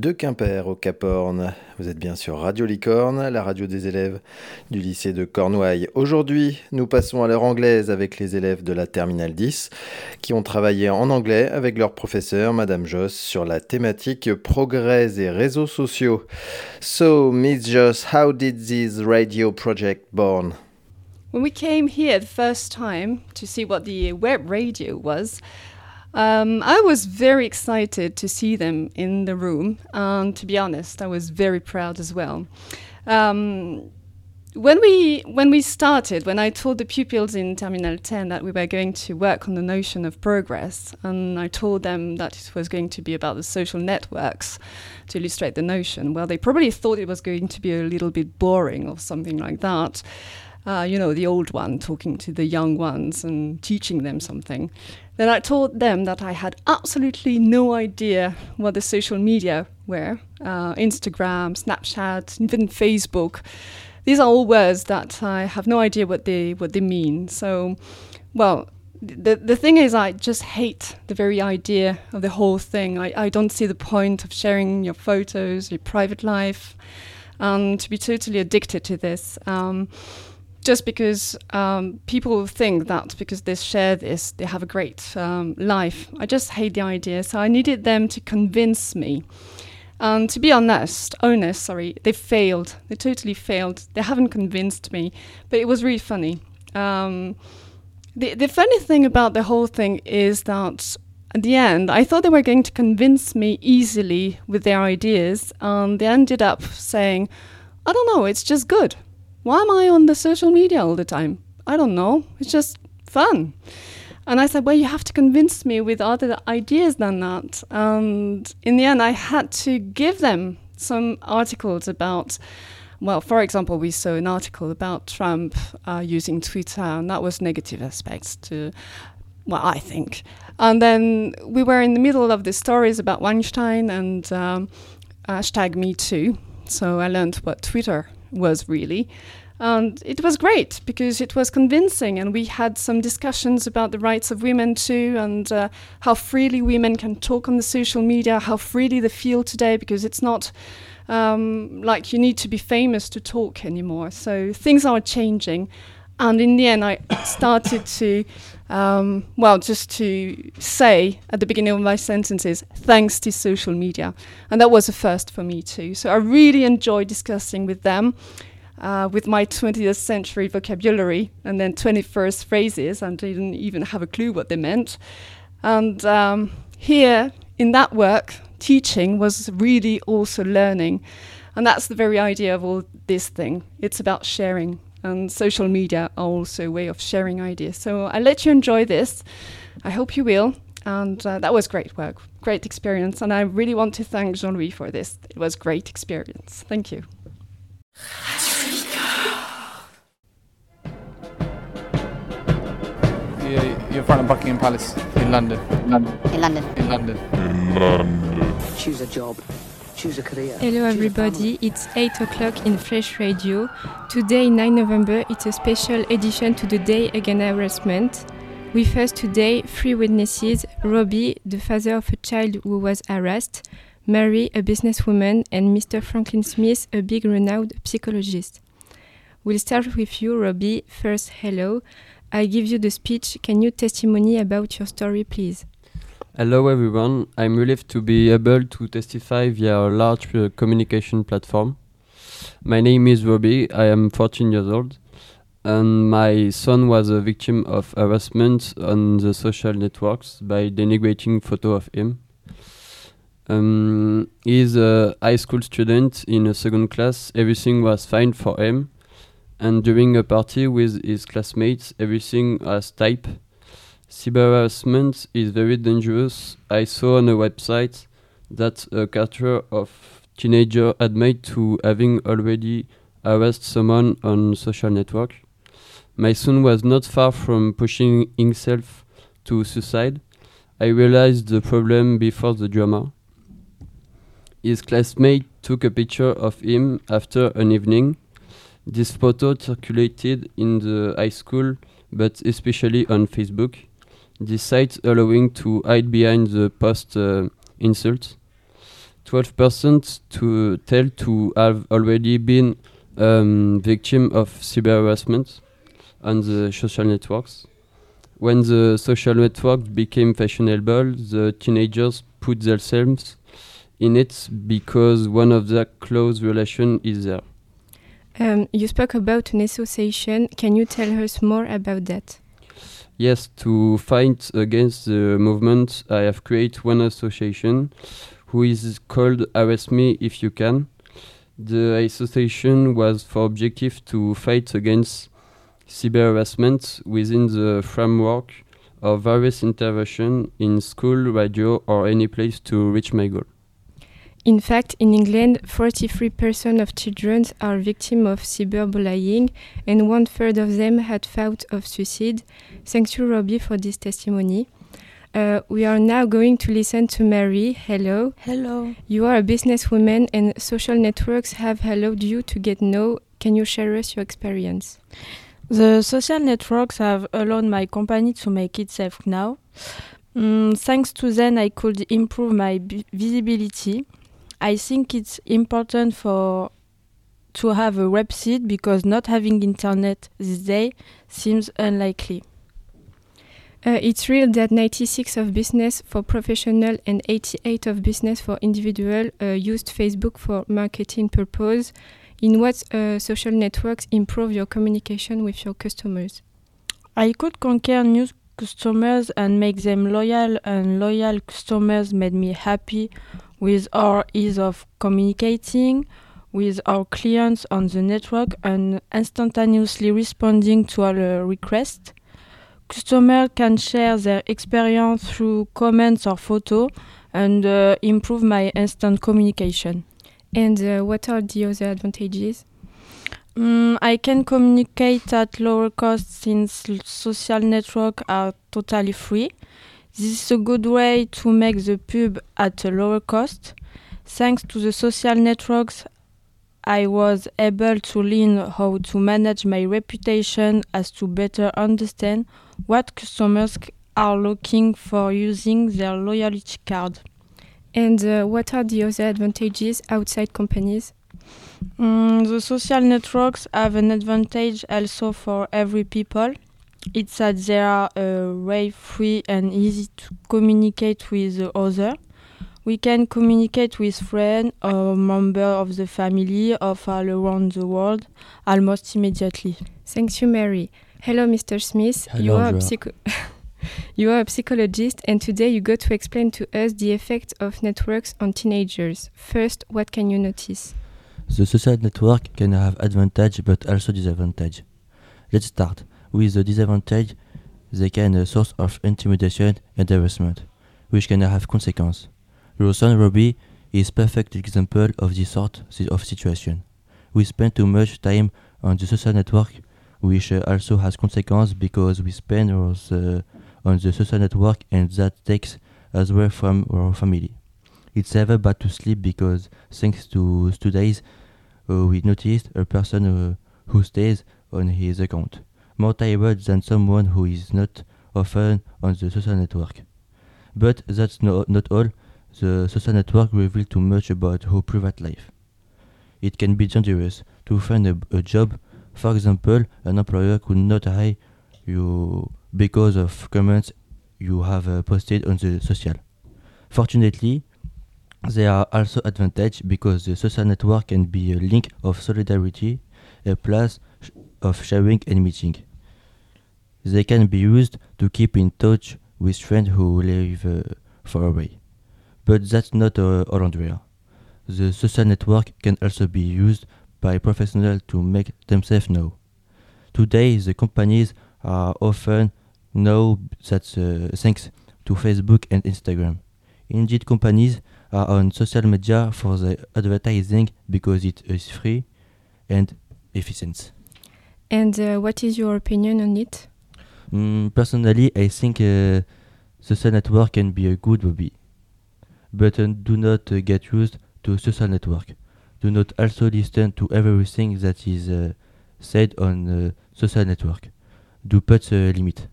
de Quimper au Cap Horn. Vous êtes bien sur Radio Licorne, la radio des élèves du lycée de Cornouailles. Aujourd'hui, nous passons à l'heure anglaise avec les élèves de la Terminale 10 qui ont travaillé en anglais avec leur professeur, Madame Joss, sur la thématique progrès et réseaux sociaux. So, Miss Joss, how did this radio project born? When we came here the first time to see what the web radio was, Um, I was very excited to see them in the room, and to be honest, I was very proud as well. Um, when we when we started, when I told the pupils in Terminal 10 that we were going to work on the notion of progress, and I told them that it was going to be about the social networks to illustrate the notion, well, they probably thought it was going to be a little bit boring or something like that. Uh, you know, the old one talking to the young ones and teaching them something. Then I told them that I had absolutely no idea what the social media were uh, Instagram, Snapchat, even Facebook. These are all words that I have no idea what they, what they mean. So, well, the, the thing is, I just hate the very idea of the whole thing. I, I don't see the point of sharing your photos, your private life, and to be totally addicted to this. Um, just because um, people think that because they share this, they have a great um, life. I just hate the idea. So I needed them to convince me. And to be honest, honest, sorry, they failed. They totally failed. They haven't convinced me, but it was really funny. Um, the the funny thing about the whole thing is that at the end, I thought they were going to convince me easily with their ideas, and they ended up saying, "I don't know, it's just good." Why am I on the social media all the time? I don't know. It's just fun. And I said, well, you have to convince me with other ideas than that. And in the end, I had to give them some articles about, well, for example, we saw an article about Trump uh, using Twitter, and that was negative aspects to, well, I think. And then we were in the middle of the stories about Weinstein and um, hashtag Me Too. So I learned what Twitter was really. And it was great because it was convincing, and we had some discussions about the rights of women too, and uh, how freely women can talk on the social media, how freely they feel today, because it's not um, like you need to be famous to talk anymore. So things are changing. And in the end, I started to, um, well, just to say at the beginning of my sentences, thanks to social media. And that was a first for me too. So I really enjoyed discussing with them. Uh, with my 20th century vocabulary and then 21st phrases, and didn't even have a clue what they meant. And um, here in that work, teaching was really also learning. And that's the very idea of all this thing. It's about sharing and social media are also a way of sharing ideas. So I let you enjoy this. I hope you will. And uh, that was great work, great experience. And I really want to thank Jean Louis for this. It was great experience. Thank you. You're in front of Buckingham Palace in London. In London. In London. In London. In London. Choose a job. Choose a career. Hello everybody, it's 8 o'clock in Fresh Radio. Today, 9 November, it's a special edition to the Day Against Harassment. With us today, three witnesses Robbie, the father of a child who was harassed, Mary, a businesswoman, and Mr. Franklin Smith, a big renowned psychologist. We'll start with you, Robbie. First, hello. I give you the speech. Can you testimony about your story, please? Hello everyone, I'm relieved to be able to testify via a large uh, communication platform. My name is Robbie, I am 14 years old, and my son was a victim of harassment on the social networks by denigrating photo of him. Um, he's a high school student in a second class, everything was fine for him, and during a party with his classmates, everything was type Cyber harassment is very dangerous. I saw on a website that a culture of teenager admit to having already harassed someone on social network. My son was not far from pushing himself to suicide. I realized the problem before the drama. His classmate took a picture of him after an evening. This photo circulated in the high school, but especially on Facebook this site allowing to hide behind the post uh, insult. 12% to tell to have already been um, victim of cyber harassment on the social networks. When the social network became fashionable, the teenagers put themselves in it because one of the close relation is there. Um, you spoke about an association. Can you tell us more about that? Yes, to fight against the movement, I have created one association who is called Arrest Me If You Can. The association was for objective to fight against cyber harassment within the framework of various interventions in school, radio, or any place to reach my goal. In fact, in England, 43% of children are victims of cyberbullying, and one third of them had thought of suicide. Thank you, Robbie, for this testimony. Uh, we are now going to listen to Mary. Hello. Hello. You are a businesswoman, and social networks have allowed you to get know. Can you share us your experience? The social networks have allowed my company to make itself now. Mm, thanks to them, I could improve my visibility. I think it's important for to have a website because not having internet this day seems unlikely. Uh, it's real that 96 of business for professional and 88 of business for individual uh, used Facebook for marketing purpose. In what uh, social networks improve your communication with your customers? I could conquer new customers and make them loyal, and loyal customers made me happy with our ease of communicating with our clients on the network and instantaneously responding to our requests. Customers can share their experience through comments or photo and uh, improve my instant communication. And uh, what are the other advantages? Mm, I can communicate at lower cost since social networks are totally free. This is a good way to make the pub at a lower cost. Thanks to the social networks, I was able to learn how to manage my reputation as to better understand what customers are looking for using their loyalty card. And uh, what are the other advantages outside companies? Mm, the social networks have an advantage also for every people. It's that they are uh, way free and easy to communicate with the other. We can communicate with friends or members of the family of all around the world almost immediately. Thank you, Mary. Hello, Mr. Smith. Hello, you are a psycho- You are a psychologist, and today you go to explain to us the effect of networks on teenagers. First, what can you notice? The social network can have advantage but also disadvantage. Let's start with the disadvantage. They can a source of intimidation and harassment, which can have consequences. Your son Robbie is perfect example of this sort of situation. We spend too much time on the social network, which uh, also has consequences because we spend uh, on the social network and that takes as well from our family. It's ever bad to sleep because thanks to today's uh, we noticed a person uh, who stays on his account more terrible than someone who is not often on the social network. But that's no, not all. The social network reveals too much about her private life. It can be dangerous to find a, a job. For example, an employer could not hire you because of comments you have uh, posted on the social. Fortunately, there are also advantages because the social network can be a link of solidarity, a place of sharing and meeting. They can be used to keep in touch with friends who live uh, far away. But that's not uh, all Andrea. The social network can also be used by professionals to make themselves known. Today, the companies are often know that uh, thanks to Facebook and Instagram. Indeed, companies are on social media for the advertising because it is free and efficient. And uh, what is your opinion on it? Mm, personally, I think uh, social network can be a good hobby, but uh, do not uh, get used to social network. Do not also listen to everything that is uh, said on uh, social network. Do put a limit.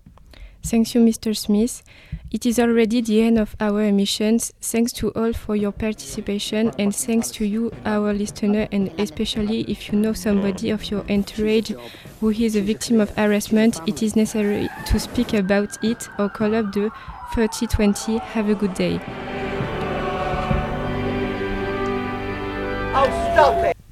Thank you, Mr. Smith. It is already the end of our emissions. Thanks to all for your participation and thanks to you, our listener, and especially if you know somebody of your entourage who is a victim of harassment, it is necessary to speak about it or call up the 3020. Have a good day. Oh, stop it!